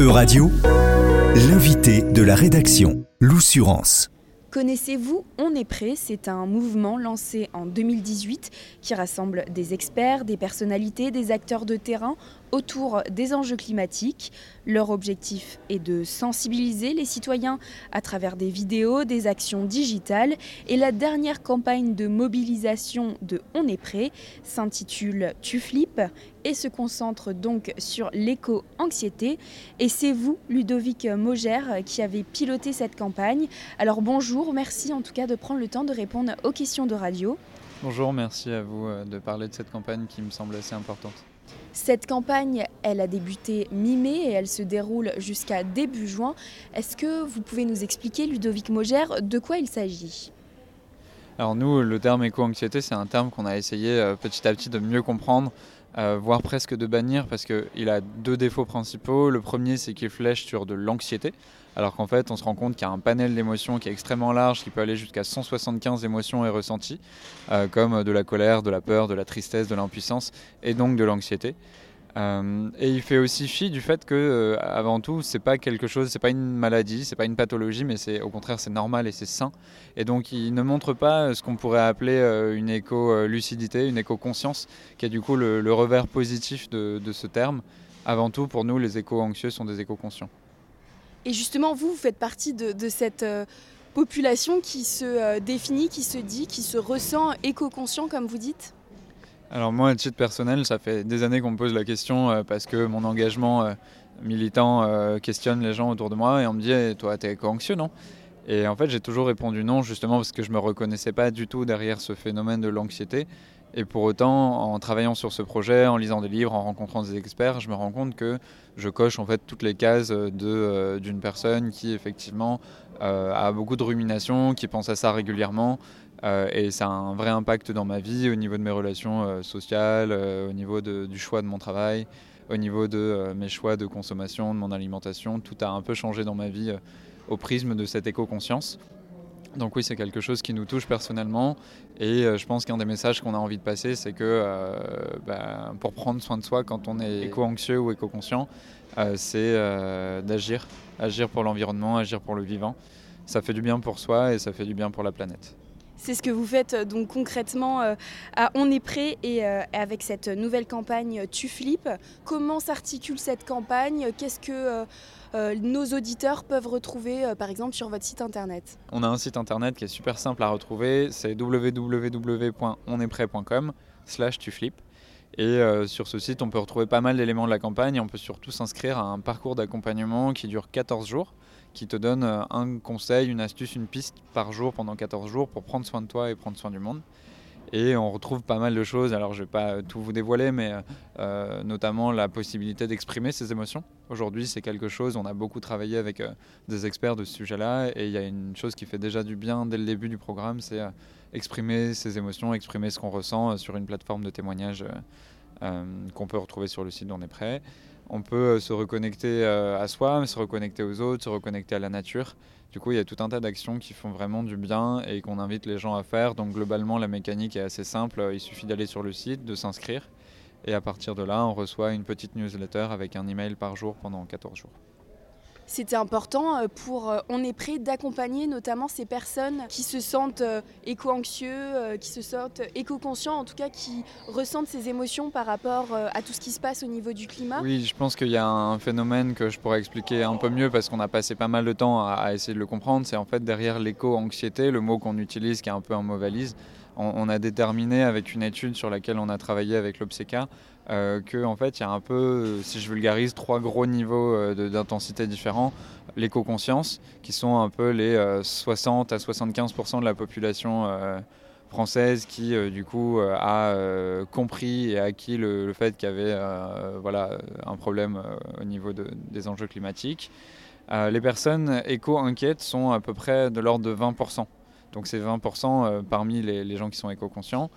E-Radio, l'invité de la rédaction, l'Oussurance. Connaissez-vous On est prêt? C'est un mouvement lancé en 2018 qui rassemble des experts, des personnalités, des acteurs de terrain autour des enjeux climatiques. Leur objectif est de sensibiliser les citoyens à travers des vidéos, des actions digitales. Et la dernière campagne de mobilisation de On est prêt s'intitule Tu flippes et se concentre donc sur l'éco-anxiété. Et c'est vous, Ludovic Mogère, qui avez piloté cette campagne. Alors bonjour, merci en tout cas de prendre le temps de répondre aux questions de radio. Bonjour, merci à vous euh, de parler de cette campagne qui me semble assez importante. Cette campagne, elle a débuté mi-mai et elle se déroule jusqu'à début juin. Est-ce que vous pouvez nous expliquer, Ludovic Mogère, de quoi il s'agit? Alors nous, le terme éco-anxiété, c'est un terme qu'on a essayé euh, petit à petit de mieux comprendre, euh, voire presque de bannir, parce qu'il a deux défauts principaux. Le premier, c'est qu'il flèche sur de l'anxiété alors qu'en fait on se rend compte qu'il y a un panel d'émotions qui est extrêmement large, qui peut aller jusqu'à 175 émotions et ressentis, euh, comme de la colère, de la peur, de la tristesse, de l'impuissance et donc de l'anxiété. Euh, et il fait aussi fi du fait que, euh, avant tout, c'est pas quelque chose, c'est pas une maladie, c'est pas une pathologie, mais c'est au contraire c'est normal et c'est sain. Et donc il ne montre pas ce qu'on pourrait appeler une éco-lucidité, une éco-conscience, qui est du coup le, revers positif de, de ce terme. Avant tout, pour nous, les éco-anxieux sont des éco-conscients. Et justement, vous, vous faites partie de, cette euh, population qui se euh, définit, qui se dit, qui se ressent éco-conscient, comme vous dites? Alors moi, à titre personnel, ça fait des années qu'on me pose la question euh, parce que mon engagement militant questionne les gens autour de moi et on me dit eh, Toi, t'es éco-anxieux, non ?⁇ Et en fait, j'ai toujours répondu non, justement parce que je me reconnaissais pas du tout derrière ce phénomène de l'anxiété. Et pour autant, en travaillant sur ce projet, en lisant des livres, en rencontrant des experts, je me rends compte que je coche en fait toutes les cases euh, d'une personne qui effectivement euh, a beaucoup de ruminations, qui pense à ça régulièrement. Euh, et ça a un vrai impact dans ma vie au niveau de mes relations sociales, au niveau du choix de mon travail, au niveau de mes choix de consommation, de mon alimentation. Tout a un peu changé dans ma vie au prisme de cette éco-conscience. Donc oui, c'est quelque chose qui nous touche personnellement et euh, je pense qu'un des messages qu'on a envie de passer, c'est que euh, bah, pour prendre soin de soi quand on est éco-anxieux ou éco-conscient, euh, c'est d'agir, agir pour l'environnement, agir pour le vivant. Ça fait du bien pour soi et ça fait du bien pour la planète. C'est ce que vous faites donc concrètement à On est prêt et avec cette nouvelle campagne Tu flippes. Comment s'articule cette campagne? Qu'est-ce que nos auditeurs peuvent retrouver euh, par exemple sur votre site internet On a un site internet qui est super simple à retrouver, c'est www.onestprêt.com slash tuflip. Et euh, sur ce site, on peut retrouver pas mal d'éléments de la campagne. On peut surtout s'inscrire à un parcours d'accompagnement qui dure 14 jours, qui te donne un conseil, une astuce, une piste par jour pendant 14 jours pour prendre soin de toi et prendre soin du monde. Et on retrouve pas mal de choses. Alors, je vais pas tout vous dévoiler, mais euh, notamment la possibilité d'exprimer ses émotions. Aujourd'hui, c'est quelque chose. On a beaucoup travaillé avec euh, des experts de ce sujet-là, et il y a une chose qui fait déjà du bien dès le début du programme, c'est euh, exprimer ses émotions, exprimer ce qu'on ressent sur une plateforme de témoignage qu'on peut retrouver sur le site d'On est prêt. On peut se reconnecter à soi, se reconnecter aux autres, se reconnecter à la nature. Du coup, il y a tout un tas d'actions qui font vraiment du bien et qu'on invite les gens à faire. Donc globalement, la mécanique est assez simple. Il suffit d'aller sur le site, de s'inscrire. Et à partir de là, on reçoit une petite newsletter avec un email par jour pendant 14 jours c'était important euh, pour, euh, on est prêt d'accompagner notamment ces personnes qui se sentent euh, éco-anxieux, qui se sentent éco-conscients, en tout cas qui ressentent ces émotions par rapport à tout ce qui se passe au niveau du climat. Oui, je pense qu'il y a un phénomène que je pourrais expliquer un peu mieux parce qu'on a passé pas mal de temps à, essayer de le comprendre. C'est en fait derrière l'éco-anxiété, le mot qu'on utilise qui est un peu un mot valise, on, a déterminé avec une étude sur laquelle on a travaillé avec l'Obseca euh, qu'en en fait il y a un peu, si je vulgarise, trois gros niveaux euh, d'intensité différents. L'éco-conscience, qui sont un peu les 60 euh, à 75% de la population française qui du coup a compris et acquis le, le fait qu'il y avait voilà, un problème au niveau des enjeux climatiques. les personnes éco-inquiètes sont à peu près de l'ordre de 20%. Donc c'est 20% euh, parmi les, gens qui sont éco-conscients.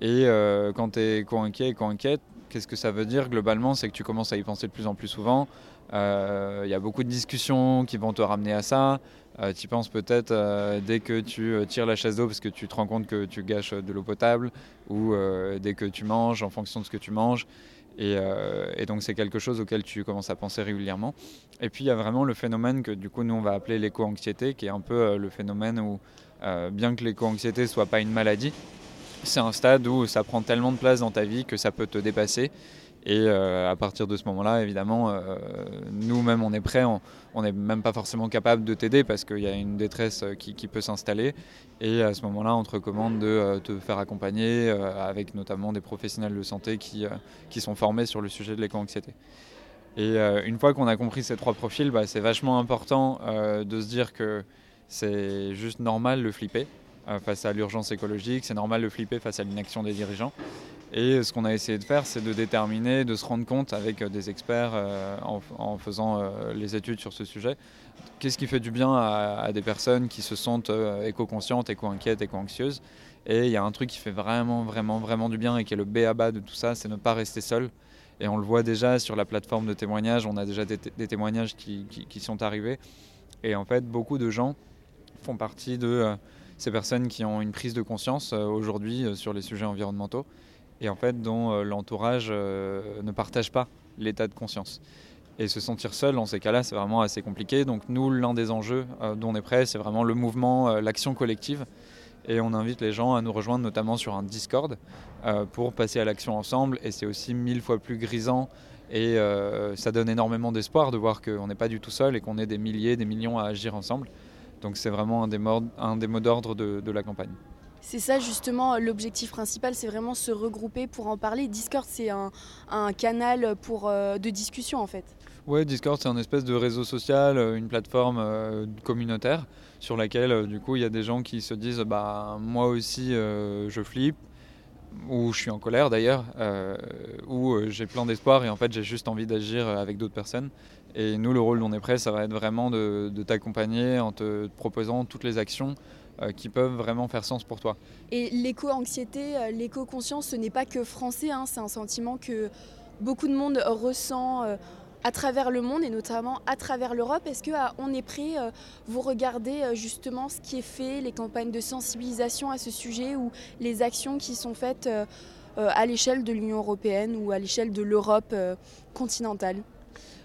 Et euh, quand tu es éco-inquiet, éco-inquiète, qu'est-ce que ça veut dire globalement? C'est que tu commences à y penser de plus en plus souvent. Il euh, y a beaucoup de discussions qui vont te ramener à ça. tu penses peut-être dès que tu tires la chasse d'eau parce que tu te rends compte que tu gâches de l'eau potable ou dès que tu manges en fonction de ce que tu manges. Et, donc c'est quelque chose auquel tu commences à penser régulièrement. Et puis il y a vraiment le phénomène que du coup nous on va appeler l'éco-anxiété, qui est un peu le phénomène où bien que l'éco-anxiété soit pas une maladie, c'est un stade où ça prend tellement de place dans ta vie que ça peut te dépasser. Et euh, à partir de ce moment-là, évidemment, euh, nous-mêmes, on est prêts. On n'est même pas forcément capable de t'aider parce qu'il y a une détresse euh, qui, peut s'installer. Et à ce moment-là, on te recommande de te faire accompagner avec notamment des professionnels de santé qui, qui sont formés sur le sujet de l'éco-anxiété. Et une fois qu'on a compris ces trois profils, bah, c'est vachement important de se dire que c'est juste normal de flipper. Euh, face à l'urgence écologique. C'est normal de flipper face à l'inaction des dirigeants. Et ce qu'on a essayé de faire, c'est de déterminer, de se rendre compte avec euh, des experts euh, en, faisant les études sur ce sujet, qu'est-ce qui fait du bien à, des personnes qui se sentent éco-conscientes, éco-inquiètes, éco-anxieuses. Et il y a un truc qui fait vraiment, vraiment, vraiment du bien et qui est le B à bas de tout ça, c'est ne pas rester seul. Et on le voit déjà sur la plateforme de témoignages, on a déjà des, témoignages qui, qui, sont arrivés. Et en fait, beaucoup de gens font partie de ces personnes qui ont une prise de conscience euh, aujourd'hui euh, sur les sujets environnementaux et en fait dont euh, l'entourage ne partage pas l'état de conscience. Et se sentir seul dans ces cas-là, c'est vraiment assez compliqué. Donc nous, l'un des enjeux dont on est prêt, c'est vraiment le mouvement, l'action collective. Et on invite les gens à nous rejoindre notamment sur un Discord pour passer à l'action ensemble. Et c'est aussi mille fois plus grisant et ça donne énormément d'espoir de voir qu'on n'est pas du tout seul et qu'on est des milliers, des millions à agir ensemble. Donc c'est vraiment un des, mots d'ordre de, la campagne. C'est ça justement l'objectif principal, c'est vraiment se regrouper pour en parler. Discord c'est un, canal pour, euh, de discussion en fait. Oui, Discord c'est un espèce de réseau social, euh, une plateforme euh, communautaire sur laquelle du coup il y a des gens qui se disent bah moi aussi je flippe ou je suis en colère d'ailleurs, ou j'ai plein d'espoir et en fait j'ai juste envie d'agir avec d'autres personnes. Et nous, le rôle d'On est prêt, ça va être vraiment de, t'accompagner en te proposant toutes les actions euh, qui peuvent vraiment faire sens pour toi. Et l'éco-anxiété, euh, l'éco-conscience, ce n'est pas que français, hein, c'est un sentiment que beaucoup de monde ressent euh, à travers le monde et notamment à travers l'Europe. Est-ce que On est prêt, vous regardez justement ce qui est fait, les campagnes de sensibilisation à ce sujet ou les actions qui sont faites à l'échelle de l'Union européenne ou à l'échelle de l'Europe continentale?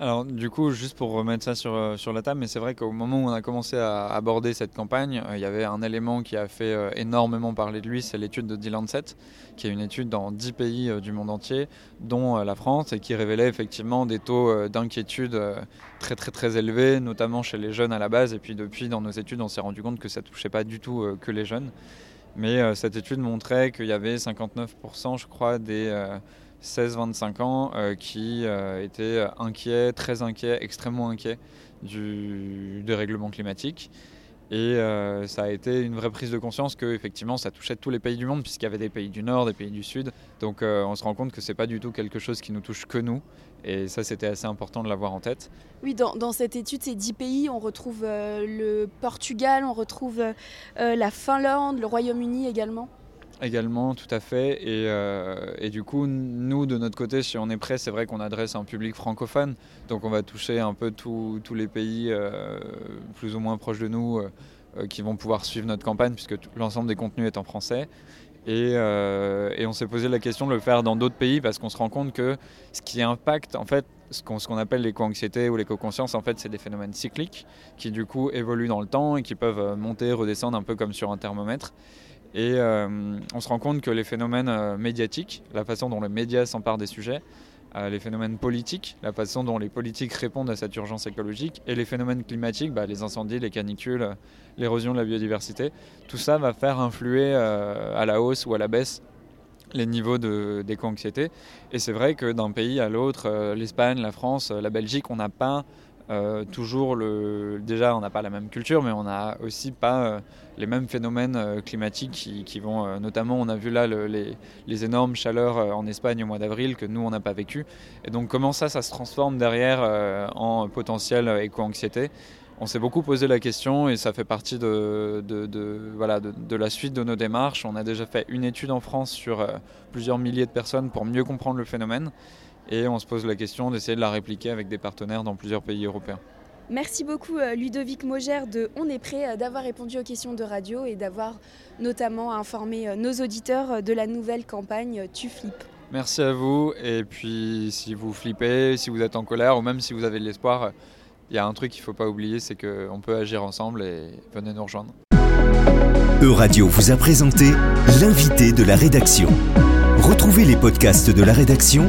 Alors du coup, juste pour remettre ça sur, euh, sur la table, mais c'est vrai qu'au moment où on a commencé à aborder cette campagne, euh, il y avait un élément qui a fait euh, énormément parler de lui, c'est l'étude de Dylan Set, qui est une étude dans 10 pays du monde entier, dont la France, et qui révélait effectivement des taux d'inquiétude très très très élevés, notamment chez les jeunes à la base, et puis depuis dans nos études, on s'est rendu compte que ça touchait pas du tout que les jeunes. Mais cette étude montrait qu'il y avait 59%, je crois, des 16-25 ans euh, qui euh, étaient inquiets, très inquiets, extrêmement inquiets du dérèglement climatique. Et euh, ça a été une vraie prise de conscience que effectivement ça touchait tous les pays du monde puisqu'il y avait des pays du nord, des pays du sud. Donc on se rend compte que c'est pas du tout quelque chose qui nous touche que nous. Et ça c'était assez important de l'avoir en tête. Oui, dans, dans, cette étude, ces 10 pays, on retrouve le Portugal, on retrouve la Finlande, le Royaume-Uni également. Également, tout à fait. Euh, et, du coup, nous, de notre côté, si on est prêt, c'est vrai qu'on adresse un public francophone. Donc on va toucher un peu tous les pays euh, plus ou moins proches de nous euh, qui vont pouvoir suivre notre campagne, puisque l'ensemble des contenus est en français. Et, on s'est posé la question de le faire dans d'autres pays, parce qu'on se rend compte que ce qui impacte, en fait, ce qu'on appelle l'éco-anxiété ou l'éco-conscience, en fait, c'est des phénomènes cycliques qui, du coup, évoluent dans le temps et qui peuvent monter, redescendre un peu comme sur un thermomètre. Et euh, on se rend compte que les phénomènes euh, médiatiques, la façon dont les médias s'emparent des sujets, euh, les phénomènes politiques, la façon dont les politiques répondent à cette urgence écologique, et les phénomènes climatiques, bah, les incendies, les canicules, l'érosion de la biodiversité, tout ça va faire influer à la hausse ou à la baisse les niveaux d'éco-anxiété. Et c'est vrai que d'un pays à l'autre, l'Espagne, la France, la Belgique, on n'a pas euh, toujours le. Déjà, on n'a pas la même culture, mais on n'a aussi pas euh, les mêmes phénomènes euh, climatiques qui, vont. notamment, on a vu là les, énormes chaleurs en Espagne au mois d'avril que nous, on n'a pas vécu. Et donc, comment ça, ça se transforme derrière en potentiel éco-anxiété? On s'est beaucoup posé la question et ça fait partie de voilà, de, la suite de nos démarches. On a déjà fait une étude en France sur plusieurs milliers de personnes pour mieux comprendre le phénomène et on se pose la question d'essayer de la répliquer avec des partenaires dans plusieurs pays européens. Merci beaucoup euh, Ludovic Mogère de On est prêt euh, d'avoir répondu aux questions de radio et d'avoir notamment informé euh, nos auditeurs de la nouvelle campagne Tu flippes. Merci à vous. Et puis, si vous flippez, si vous êtes en colère, ou même si vous avez de l'espoir, il y a un truc qu'il ne faut pas oublier, c'est qu'on peut agir ensemble et venez nous rejoindre. Euradio vous a présenté l'invité de la rédaction. Retrouvez les podcasts de la rédaction